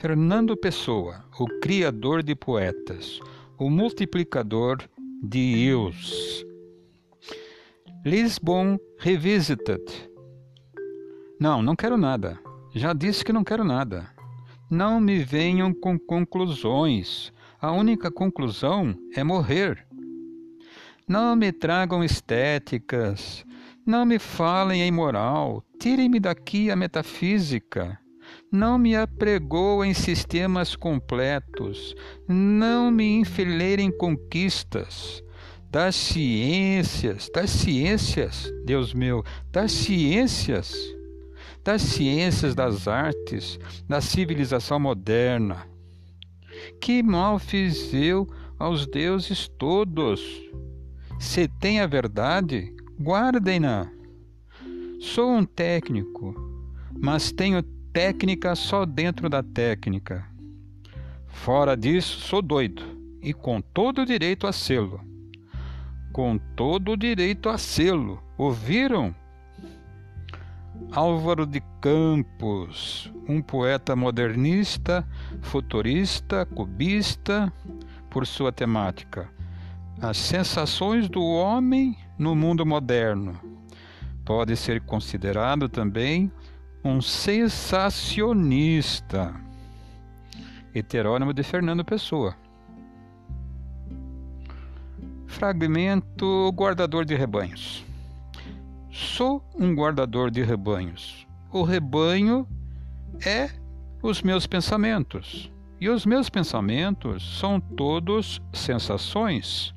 Fernando Pessoa, o criador de poetas, o multiplicador de eus. Lisbon Revisited. Não, não quero nada. Já disse que não quero nada. Não me venham com conclusões. A única conclusão é morrer. Não me tragam estéticas. Não me falem em moral. Tirem-me daqui a metafísica não me apregou em sistemas completos, não me enfileirem conquistas das ciências, das ciências, Deus meu, das ciências, das ciências das artes, da civilização moderna. Que mal fiz eu aos deuses todos? Se tem a verdade, guardem-na. Sou um técnico, mas tenho técnica só dentro da técnica. Fora disso, sou doido e com todo o direito a selo. Com todo o direito a selo. Ouviram? Álvaro de Campos, um poeta modernista, futurista, cubista, por sua temática. As sensações do homem no mundo moderno. Pode ser considerado também um sensacionista. Heterônimo de Fernando Pessoa. Fragmento guardador de rebanhos. Sou um guardador de rebanhos. O rebanho é os meus pensamentos. E os meus pensamentos são todos sensações.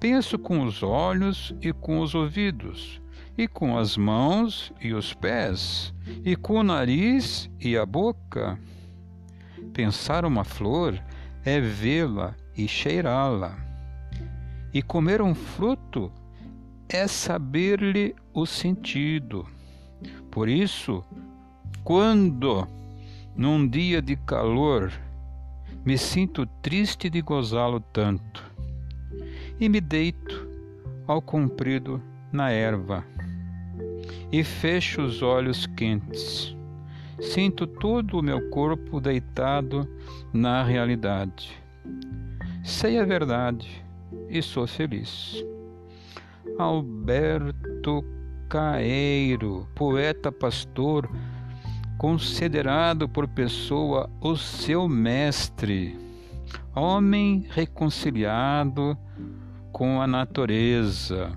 Penso com os olhos e com os ouvidos e com as mãos e os pés, e com o nariz e a boca. Pensar uma flor é vê-la e cheirá-la. E comer um fruto é saber-lhe o sentido. Por isso, quando, num dia de calor, me sinto triste de gozá-lo tanto, e me deito ao comprido na erva e fecho os olhos quentes. Sinto todo o meu corpo deitado na realidade. Sei a verdade e sou feliz. Alberto Caeiro, poeta pastor, considerado por pessoa o seu mestre, homem reconciliado com a natureza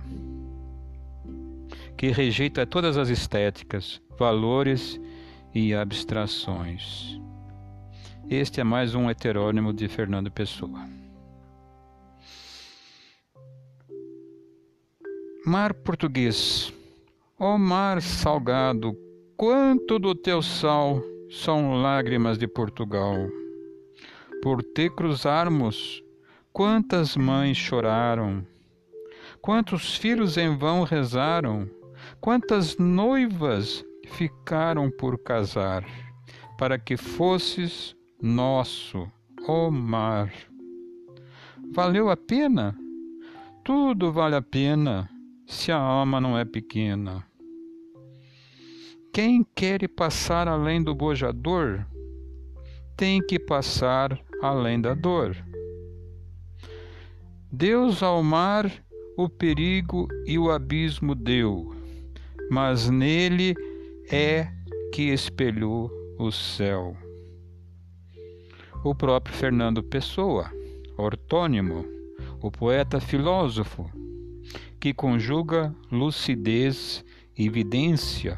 que rejeita todas as estéticas, valores e abstrações. Este é mais um heterônimo de Fernando Pessoa. Mar português, ó oh mar salgado, quanto do teu sal são lágrimas de Portugal. Por te cruzarmos, quantas mães choraram, quantos filhos em vão rezaram Quantas noivas ficaram por casar, para que fosses nosso, ó mar. Valeu a pena? Tudo vale a pena se a alma não é pequena. Quem quer passar além do bojador, tem que passar além da dor. Deus ao mar o perigo e o abismo deu mas nele é que espelhou o céu. O próprio Fernando Pessoa, ortônimo, o poeta filósofo, que conjuga lucidez e evidência.